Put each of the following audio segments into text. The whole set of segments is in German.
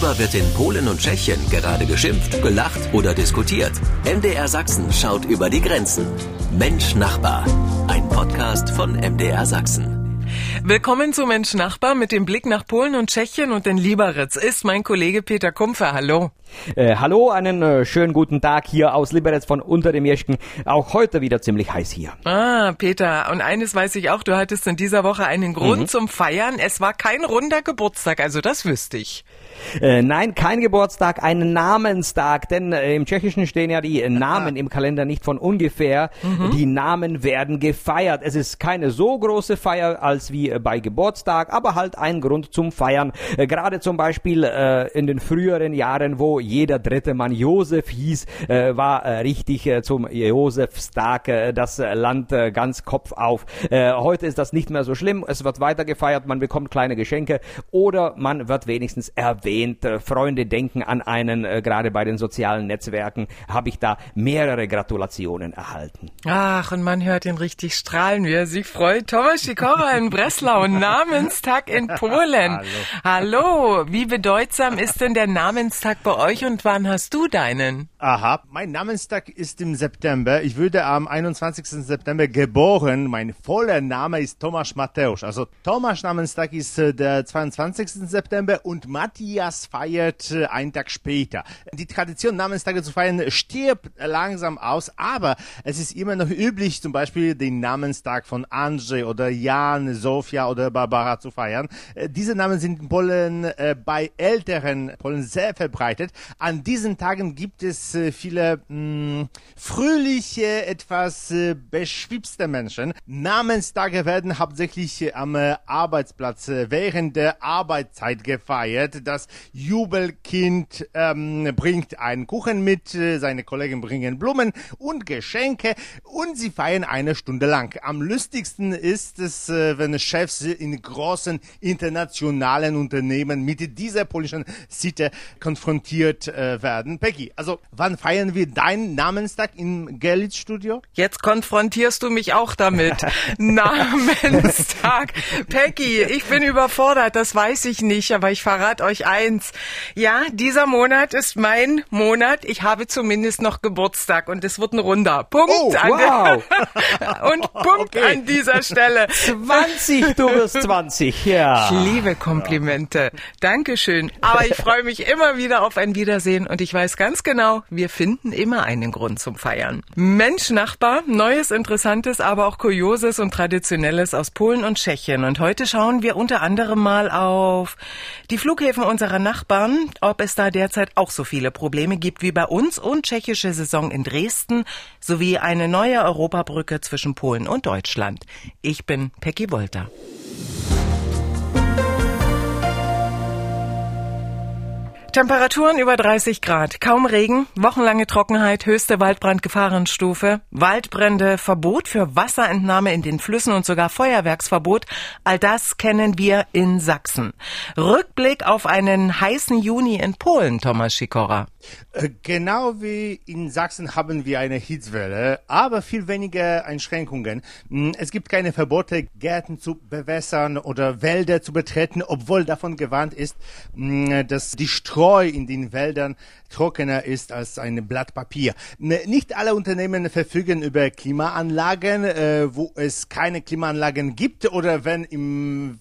Worüber wird in Polen und Tschechien gerade geschimpft, gelacht oder diskutiert? MDR Sachsen schaut über die Grenzen. Mensch Nachbar. Ein Podcast von MDR Sachsen. Willkommen zu Mensch Nachbar mit dem Blick nach Polen und Tschechien und den Liberec ist mein Kollege Peter Kumpfer. Hallo. Äh, hallo, einen äh, schönen guten Tag hier aus Liberec von unter dem Jeschken. Auch heute wieder ziemlich heiß hier. Ah, Peter, und eines weiß ich auch, du hattest in dieser Woche einen Grund mhm. zum Feiern. Es war kein runder Geburtstag, also das wüsste ich. Äh, nein, kein Geburtstag, ein Namenstag, denn äh, im Tschechischen stehen ja die Namen im Kalender nicht von ungefähr. Mhm. Die Namen werden gefeiert. Es ist keine so große Feier als wie äh, bei Geburtstag, aber halt ein Grund zum Feiern. Äh, gerade zum Beispiel äh, in den früheren Jahren, wo jeder dritte Mann Josef hieß, äh, war richtig zum Josefstag das Land ganz Kopf auf. heute ist das nicht mehr so schlimm. Es wird weiter gefeiert, man bekommt kleine Geschenke oder man wird wenigstens erwähnt erwähnt, äh, Freunde denken an einen, äh, gerade bei den sozialen Netzwerken habe ich da mehrere Gratulationen erhalten. Ach, und man hört ihn richtig strahlen, wie er sich freut. Thomas Sikora in Breslau, Namenstag in Polen. Hallo. Hallo, wie bedeutsam ist denn der Namenstag bei euch und wann hast du deinen? Aha, mein Namenstag ist im September. Ich würde am 21. September geboren. Mein voller Name ist Tomasz Mateusz. Also Tomasz Namenstag ist äh, der 22. September und Matthias Messias feiert äh, einen Tag später. Die Tradition, Namenstage zu feiern, stirbt langsam aus, aber es ist immer noch üblich, zum Beispiel den Namenstag von Andrzej oder Jan, Sofia oder Barbara zu feiern. Äh, diese Namen sind in Polen äh, bei älteren Polen sehr verbreitet. An diesen Tagen gibt es viele mh, mm, fröhliche, etwas beschwipste Menschen. Namenstage werden hauptsächlich am Arbeitsplatz während der Arbeitszeit gefeiert. Das Jubelkind ähm, bringt einen Kuchen mit, äh, seine Kollegen bringen Blumen und Geschenke und sie feiern eine Stunde lang. Am lustigsten ist es, äh, wenn Chefs in großen internationalen Unternehmen mit dieser polnischen Sitte konfrontiert äh, werden. Peggy, also wann feiern wir deinen Namenstag im Gerlitz Studio? Jetzt konfrontierst du mich auch damit. Namenstag. Peggy, ich bin überfordert, das weiß ich nicht, aber ich verrate euch eins. Ja, dieser Monat ist mein Monat. Ich habe zumindest noch Geburtstag und es wird ein runder. Punkt. Oh, wow. und Punkt okay. an dieser Stelle. 20, du wirst 20, ja. Ich liebe Komplimente. Dankeschön. Aber ich freue mich immer wieder auf ein Wiedersehen und ich weiß ganz genau, wir finden immer einen Grund zum Feiern. Mensch, Nachbar, Neues, Interessantes, aber auch Kurioses und Traditionelles aus Polen und Tschechien. Und heute schauen wir unter anderem mal auf die Flughäfen und unserer Nachbarn, ob es da derzeit auch so viele Probleme gibt wie bei uns und tschechische Saison in Dresden sowie eine neue Europabrücke zwischen Polen und Deutschland. Ich bin Peggy Wolter. Temperaturen über 30 Grad, kaum Regen, wochenlange Trockenheit, höchste Waldbrandgefahrenstufe, Waldbrände, Verbot für Wasserentnahme in den Flüssen und sogar Feuerwerksverbot. All das kennen wir in Sachsen. Rückblick auf einen heißen Juni in Polen, Thomas Sikora. Äh, genau wie in Sachsen haben wir eine Hitzwelle, aber viel weniger Einschränkungen. Hm, es gibt keine Verbote, Gärten zu bewässern oder Wälder zu betreten, obwohl davon gewarnt ist, hm, dass die Streu in den Wäldern trockener ist als ein Blatt Papier. Nicht alle Unternehmen verfügen über Klimaanlagen, äh, wo es keine Klimaanlagen gibt oder wenn im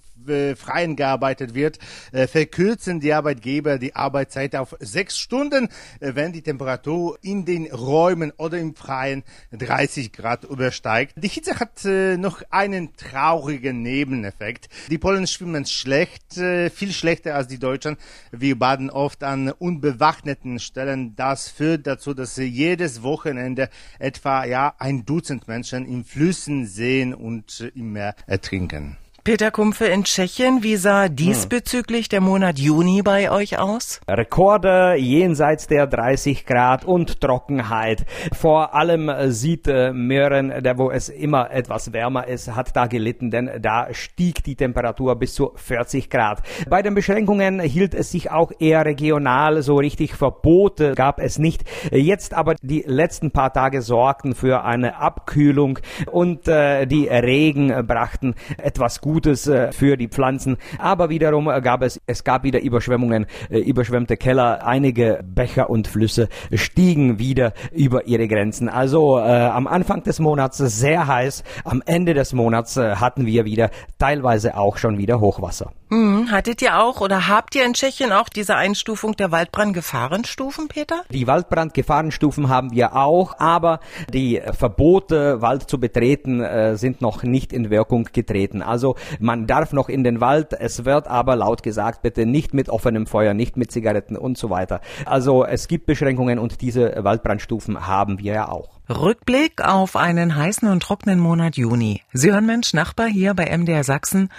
Freien gearbeitet wird, äh, verkürzen die Arbeitgeber die Arbeitszeit auf sechs Stunden, äh, wenn die Temperatur in den Räumen oder im Freien 30 Grad übersteigt. Die Hitze hat äh, noch einen traurigen Nebeneffekt. Die Polen schwimmen schlecht, viel schlechter als die Deutschen. Wir baden oft an unbewaffneten Stellen. Das führt dazu, dass jedes Wochenende etwa ja ein Dutzend Menschen in Flüssen, Seen und im Meer ertrinken. Peter Kumpfe in Tschechien, wie sah diesbezüglich der Monat Juni bei euch aus? Rekorde jenseits der 30 Grad und Trockenheit. Vor allem sieht äh, Möhren, der wo es immer etwas wärmer ist, hat da gelitten, denn da stieg die Temperatur bis zu 40 Grad. Bei den Beschränkungen hielt es sich auch eher regional, so richtig Verbote gab es nicht. Jetzt aber die letzten paar Tage sorgten für eine Abkühlung und äh, die Regen brachten etwas Gutes Gutes äh, für die Pflanzen. Aber wiederum gab es, es gab wieder Überschwemmungen, äh, überschwemmte Keller. Einige Becher und Flüsse stiegen wieder über ihre Grenzen. Also äh, am Anfang des Monats sehr heiß, am Ende des Monats äh, hatten wir wieder teilweise auch schon wieder Hochwasser. Hm, hattet ihr auch oder habt ihr in Tschechien auch diese Einstufung der Waldbrandgefahrenstufen, Peter? Die Waldbrandgefahrenstufen haben wir auch, aber die Verbote, Wald zu betreten, äh, sind noch nicht in Wirkung getreten. Also man darf noch in den Wald, es wird aber laut gesagt, bitte nicht mit offenem Feuer, nicht mit Zigaretten und so weiter. Also es gibt Beschränkungen und diese Waldbrandstufen haben wir ja auch. Rückblick auf einen heißen und trockenen Monat Juni. Sie hören Mensch Nachbar hier bei MDR Sachsen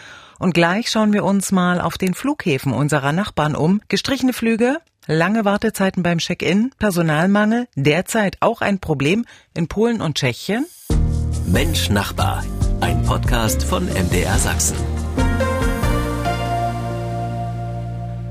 und gleich schauen wir uns mal auf den Flughäfen unserer Nachbarn um. Gestrichene Flüge, lange Wartezeiten beim Check-in, Personalmangel, derzeit auch ein Problem in Polen und Tschechien. Mensch Nachbar, ein Podcast von MDR Sachsen.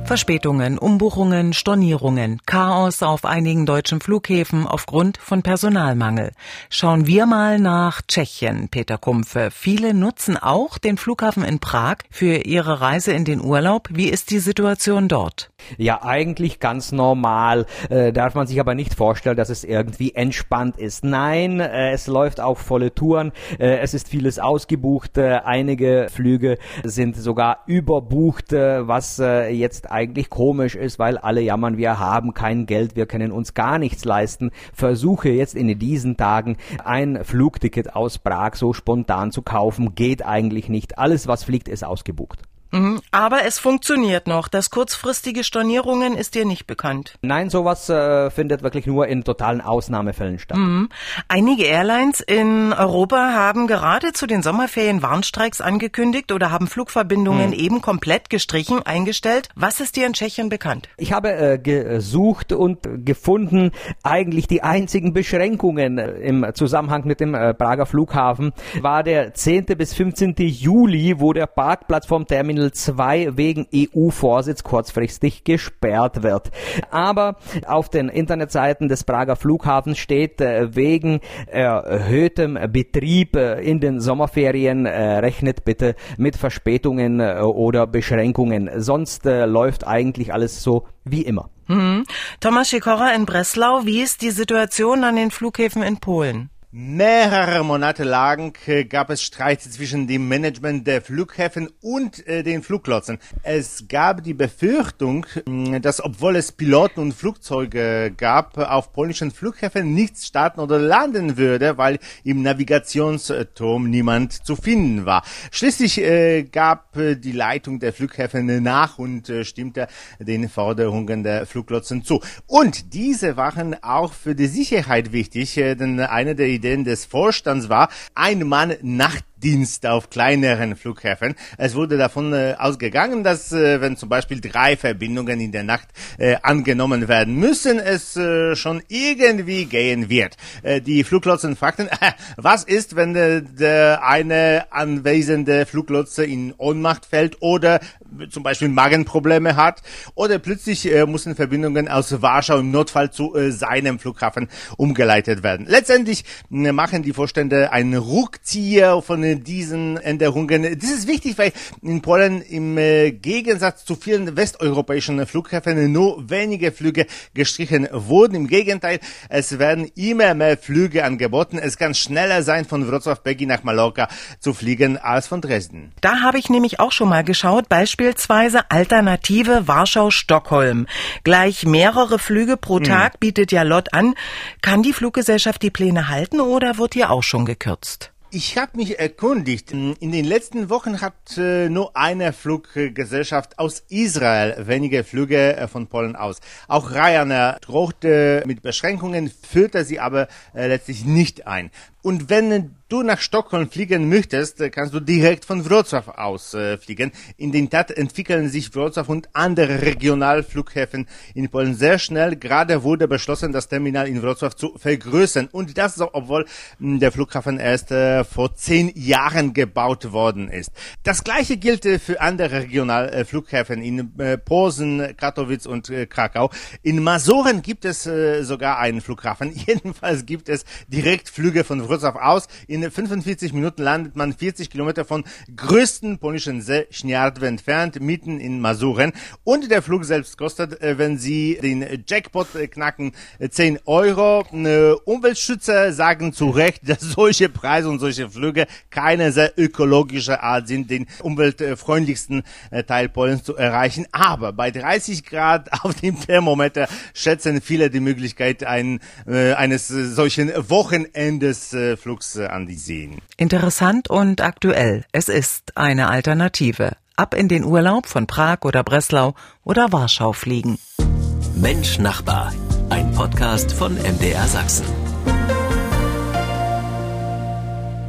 Verspätungen, Umbuchungen, Stornierungen, Chaos auf einigen deutschen Flughäfen aufgrund von Personalmangel. Schauen wir mal nach Tschechien, Peter Kumpfe. Viele nutzen auch den Flughafen in Prag für ihre Reise in den Urlaub. Wie ist die Situation dort? Ja, eigentlich ganz normal. Äh, darf man sich aber nicht vorstellen, dass es irgendwie entspannt ist. Nein, äh, es läuft auf volle Touren. Äh, es ist vieles ausgebucht. Äh, einige Flüge sind sogar überbucht, äh, was äh, jetzt eigentlich komisch ist, weil alle jammern, wir haben kein Geld, wir können uns gar nichts leisten. Versuche jetzt in diesen Tagen ein Flugticket aus Prag so spontan zu kaufen, geht eigentlich nicht. Alles, was fliegt, ist ausgebucht. Mhm. Aber es funktioniert noch. Das kurzfristige Stornierungen ist dir nicht bekannt. Nein, sowas äh, findet wirklich nur in totalen Ausnahmefällen statt. Mhm. Einige Airlines in Europa haben gerade zu den Sommerferien Warnstreiks angekündigt oder haben Flugverbindungen mhm. eben komplett gestrichen, eingestellt. Was ist dir in Tschechien bekannt? Ich habe äh, gesucht und gefunden, eigentlich die einzigen Beschränkungen äh, im Zusammenhang mit dem äh, Prager Flughafen war der 10. bis 15. Juli, wo der Parkplatz vom Terminal Terminal 2 wegen EU-Vorsitz kurzfristig gesperrt wird. Aber auf den Internetseiten des Prager Flughafens steht, äh, wegen erhöhtem Betrieb äh, in den Sommerferien äh, rechnet bitte mit Verspätungen oder Beschränkungen. Sonst läuft eigentlich alles so wie immer. Mhm. Thomas Sikora in Breslau, wie ist die Situation an den Flughäfen in Polen? Mehrere Monate lang äh, gab es Streit zwischen dem Management der Flughäfen und äh, den Fluglotsen. Es gab die Befürchtung, äh, dass obwohl es Piloten und Flugzeuge gab, auf polnischen Flughäfen nichts starten oder landen würde, weil im Navigationsturm niemand zu finden war. Schließlich äh, gab die Leitung der Flughäfen nach und stimmte den Forderungen der Fluglotsen zu. Und diese waren auch für die Sicherheit wichtig, denn eine der Ideen des Vorstands war, ein Mann Nacht Dienst auf kleineren Flughäfen. Es wurde davon äh, ausgegangen, dass äh, wenn zum Beispiel drei Verbindungen in der Nacht äh, angenommen werden müssen, es äh, schon irgendwie gehen wird. Äh, die Fluglotsen fragten, äh, was ist, wenn der eine anwesende Fluglotse in Ohnmacht fällt oder zum Beispiel Magenprobleme hat oder plötzlich mussten Verbindungen aus Warschau im Notfall zu seinem Flughafen umgeleitet werden. Letztendlich machen die Vorstände einen Rückzieher von diesen Änderungen. Das ist wichtig, weil in Polen im äh, Gegensatz zu vielen westeuropäischen Flughäfen nur wenige Flüge gestrichen wurden. Im Gegenteil, es werden immer mehr Flüge angeboten. Es kann schneller sein, von Wrocław-Peggy nach Mallorca zu fliegen als von Dresden. Da habe ich nämlich auch schon mal geschaut, beispielsweise Alternative Warschau-Stockholm. Gleich mehrere Flüge pro hm. Tag bietet ja Lott an. Kann die Fluggesellschaft die Pläne halten oder wird hier auch schon gekürzt? Ich habe mich erkundigt. In den letzten Wochen hat äh, nur eine Fluggesellschaft aus Israel wenige Flüge äh, von Polen aus. Auch Ryanair drohte mit Beschränkungen, führte sie aber äh, letztlich nicht ein. Und wenn du nach Stockholm fliegen möchtest, kannst du direkt von Wrocław aus äh, fliegen. In den Tat entwickeln sich Wrocław und andere Regionalflughäfen in Polen sehr schnell. Gerade wurde beschlossen, das Terminal in Wrocław zu vergrößern. Und das, so, obwohl hm, der Flughafen erst äh, vor zehn Jahren gebaut worden ist. Das gleiche gilt äh, für andere Regionalflughäfen in äh, Posen, Katowice und äh, Krakau. In Masoren gibt es äh, sogar einen Flughafen. Jedenfalls gibt es Direktflüge von Wrocław aus. In 45 Minuten landet man 40 Kilometer von größten polnischen See Schniardwe entfernt, mitten in Masuren. Und der Flug selbst kostet, äh, wenn Sie den Jackpot äh, knacken, 10 äh, Euro. Umweltschützer sagen zu Recht, dass solche Preise und solche Flüge keine sehr ökologische Art sind, den umweltfreundlichsten Teil Polens zu erreichen. Aber bei 30 Grad auf dem Thermometer schätzen viele die Möglichkeit ein, eines solchen Wochenendesflugs an die Seen. Interessant und aktuell. Es ist eine Alternative. Ab in den Urlaub von Prag oder Breslau oder Warschau fliegen. Mensch Nachbar, ein Podcast von MDR Sachsen.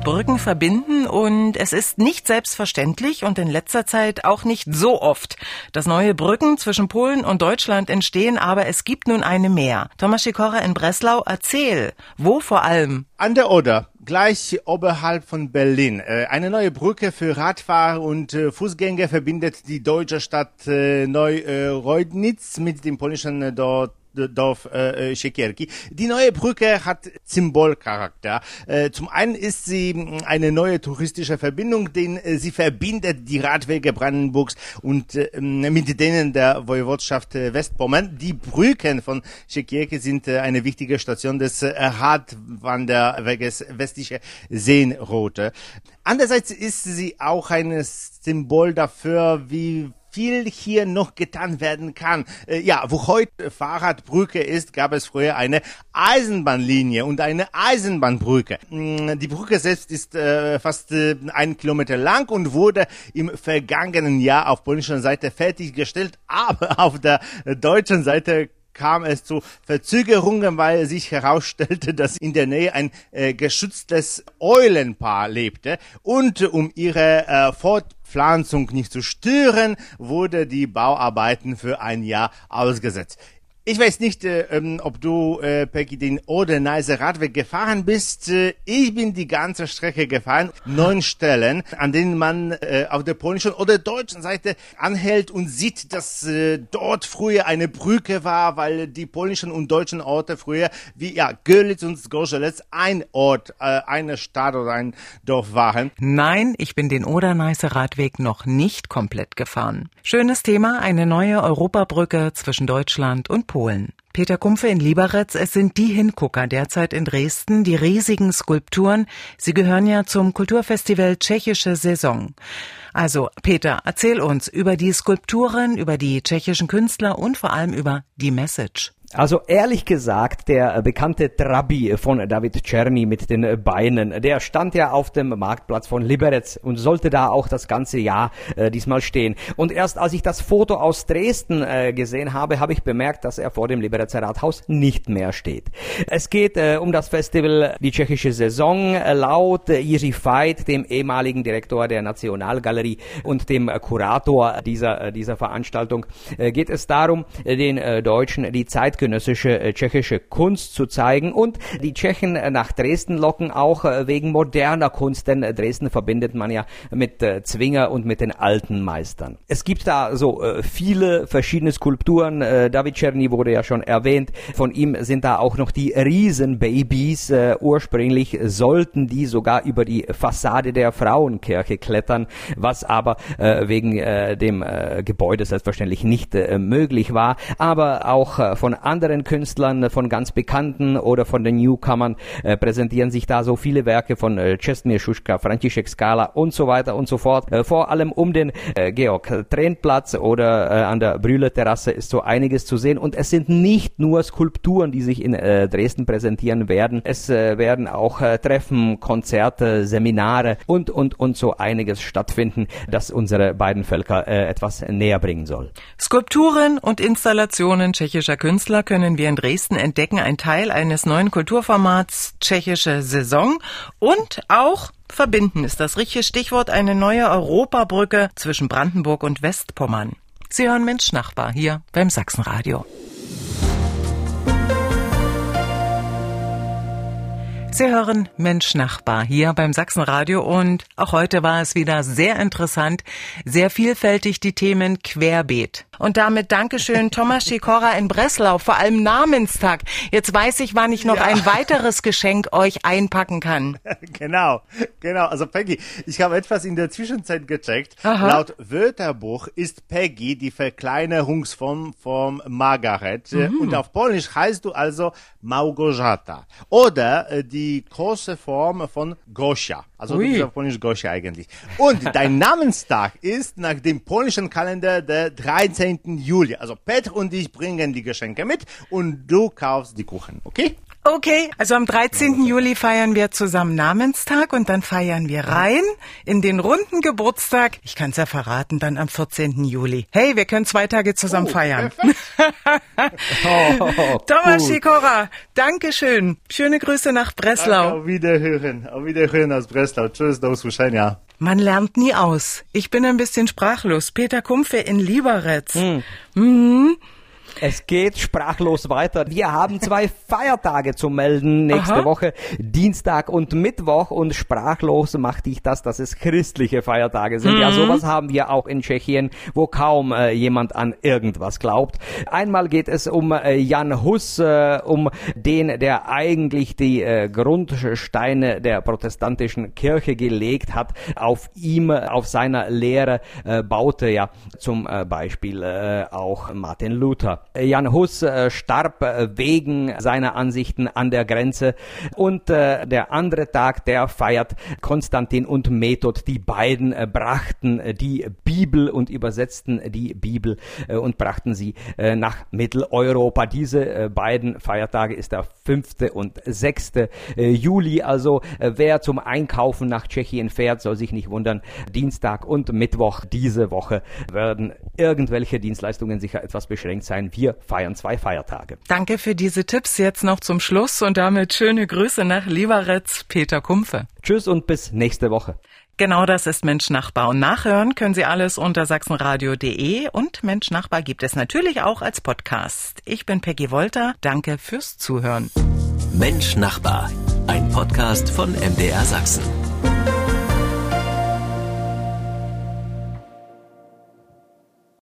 Brücken verbinden und es ist nicht selbstverständlich und in letzter Zeit auch nicht so oft, dass neue Brücken zwischen Polen und Deutschland entstehen, aber es gibt nun eine mehr. Thomas Sikora in Breslau, erzähl, wo vor allem? An der Oder gleich oberhalb von Berlin. Äh, eine neue Brücke für Radfahrer und äh, Fußgänger verbindet die deutsche Stadt äh, Neu-Reudnitz mit dem polnischen Dorf Dorf äh, Siekierki. Die neue Brücke hat Symbolcharakter. Äh, zum einen ist sie mm, eine neue touristische Verbindung, denn äh, sie verbindet die Radwege Brandenburgs und äh, mm, mit denen der Woiwodschaft äh, Westpommern. Die Brücken von Siekierki sind äh, eine wichtige Station des äh, Radwanderweges westliche Seenroute. Andererseits ist sie auch ein Symbol dafür, wie viel hier noch getan werden kann. Äh, ja, wo heute Fahrradbrücke ist, gab es früher eine Eisenbahnlinie und eine Eisenbahnbrücke. Mm, die Brücke selbst ist äh, fast äh, einen Kilometer lang und wurde im vergangenen Jahr auf polnischer Seite fertiggestellt, aber auf der deutschen Seite kam es zu Verzögerungen, weil sich herausstellte, dass in der Nähe ein äh, geschütztes Eulenpaar lebte und um ihre äh, Fortpflanzung nicht zu stören, wurde die Bauarbeiten für ein Jahr ausgesetzt. Ich weiß nicht, äh, ähm, ob du, äh, Peggy, den Oder-Neiser Radweg gefahren bist. Äh, ich bin die ganze Strecke gefahren. Neun Stellen, an denen man äh, auf der polnischen oder deutschen Seite anhält und sieht, dass äh, dort früher eine Brücke war, weil die polnischen und deutschen Orte früher wie ja Görlitz und Zgorzelec ein Ort, äh, eine Stadt oder ein Dorf waren. Nein, ich bin den Oder-Neiße Radweg noch nicht komplett gefahren. Schönes Thema, eine neue Europabrücke zwischen Deutschland und Polen. Peter Kumpfe in Lieberetz, es sind die Hingucker derzeit in Dresden, die riesigen Skulpturen. Sie gehören ja zum Kulturfestival Tschechische Saison. Also, Peter, erzähl uns über die Skulpturen, über die tschechischen Künstler und vor allem über die Message. Also ehrlich gesagt, der äh, bekannte Trabi von David Czerny mit den äh, Beinen, der stand ja auf dem Marktplatz von Liberec und sollte da auch das ganze Jahr äh, diesmal stehen. Und erst als ich das Foto aus Dresden äh, gesehen habe, habe ich bemerkt, dass er vor dem Liberecer Rathaus nicht mehr steht. Es geht äh, um das Festival Die tschechische Saison. Laut äh, Veit, dem ehemaligen Direktor der Nationalgalerie und dem Kurator dieser, dieser Veranstaltung, geht es darum, den Deutschen die Zeit zeitgenössische äh, tschechische Kunst zu zeigen und die Tschechen äh, nach Dresden locken, auch äh, wegen moderner Kunst, denn Dresden verbindet man ja mit Zwinger und mit den alten Meistern. Es gibt da so viele verschiedene Skulpturen. David Czerny wurde ja schon erwähnt. Von ihm sind da auch noch die Riesenbabys. Ursprünglich sollten die sogar über die Fassade der Frauenkirche klettern, was aber wegen dem Gebäude selbstverständlich nicht möglich war. Aber auch von anderen Künstlern, von ganz Bekannten oder von den Newcomern äh, präsentieren sich da so viele Werke von äh, Czesmir Schuschka, František Skala und so weiter und so fort. Äh, vor allem um den äh, Georg Tränplatz oder äh, an der Brühle Terrasse ist so einiges zu sehen und es sind nicht nur Skulpturen, die sich in äh, Dresden präsentieren werden. Es äh, werden auch äh, Treffen, Konzerte, Seminare und und und so einiges stattfinden, das unsere beiden Völker äh, etwas näher bringen soll. Skulpturen und Installationen tschechischer Künstler Künstler können wir in Dresden entdecken, ein Teil eines neuen Kulturformats Tschechische Saison und auch verbinden ist das richtige Stichwort eine neue Europabrücke zwischen Brandenburg und Westpommern. Sie hören Mensch Nachbar hier beim Sachsenradio. Sie hören Mensch Nachbar hier beim Sachsenradio und auch heute war es wieder sehr interessant, sehr vielfältig die Themen querbeet. Und damit Dankeschön Thomas Schikora in Breslau, vor allem Namenstag. Jetzt weiß ich, wann ich noch ja. ein weiteres Geschenk euch einpacken kann. Genau, genau. Also Peggy, ich habe etwas in der Zwischenzeit gecheckt. Aha. Laut Wörterbuch ist Peggy die Verkleinerungsform vom Margaret. Mhm. Und auf Polnisch heißt du also Małgorzata. Oder äh, die große Form von Gosia. Also Ui. du bist auf Polnisch Gosia eigentlich. Und dein Namenstag ist nach dem polnischen Kalender der 13. Juli. Also Petr und ich bringen die Geschenke mit und du kaufst die Kuchen, okay? Okay, also am 13. Juli feiern wir zusammen Namenstag und dann feiern wir rein in den runden Geburtstag. Ich kann es ja verraten, dann am 14. Juli. Hey, wir können zwei Tage zusammen oh, feiern. oh, Thomas Schikora, Dankeschön. Schöne Grüße nach Breslau. Danke, auf Wiederhören. Auf Wiederhören aus Breslau. Tschüss, do usłyszenia. Man lernt nie aus. Ich bin ein bisschen sprachlos. Peter Kumpfe in Lieberetz. Hm. Mhm. Es geht sprachlos weiter. Wir haben zwei Feiertage zu melden nächste Aha. Woche, Dienstag und Mittwoch und sprachlos macht ich das, dass es christliche Feiertage sind. Mhm. Ja, sowas haben wir auch in Tschechien, wo kaum äh, jemand an irgendwas glaubt. Einmal geht es um äh, Jan Hus, äh, um den, der eigentlich die äh, Grundsteine der protestantischen Kirche gelegt hat. Auf ihm, auf seiner Lehre äh, baute ja zum äh, Beispiel auch Martin Luther. Jan Hus äh, starb äh, wegen seiner Ansichten an der Grenze und äh, der andere Tag, der feiert Konstantin und Method. Die beiden brachten die Bibel und übersetzten die Bibel und brachten sie nach Mitteleuropa. Diese beiden Feiertage ist der 5. und 6. Juli. Also wer zum Einkaufen nach Tschechien fährt, soll sich nicht wundern. Dienstag und Mittwoch diese Woche werden irgendwelche Dienstleistungen sicher etwas beschränkt sein wir feiern zwei Feiertage. Danke für diese Tipps jetzt noch zum Schluss und damit schöne Grüße nach Lieberetz, Peter Kumpfe. Tschüss und bis nächste Woche. Genau das ist Mensch Nachbar und nachhören können Sie alles unter sachsenradio.de und Mensch Nachbar gibt es natürlich auch als Podcast. Ich bin Peggy Wolter. Danke fürs Zuhören. Mensch Nachbar, ein Podcast von MDR Sachsen.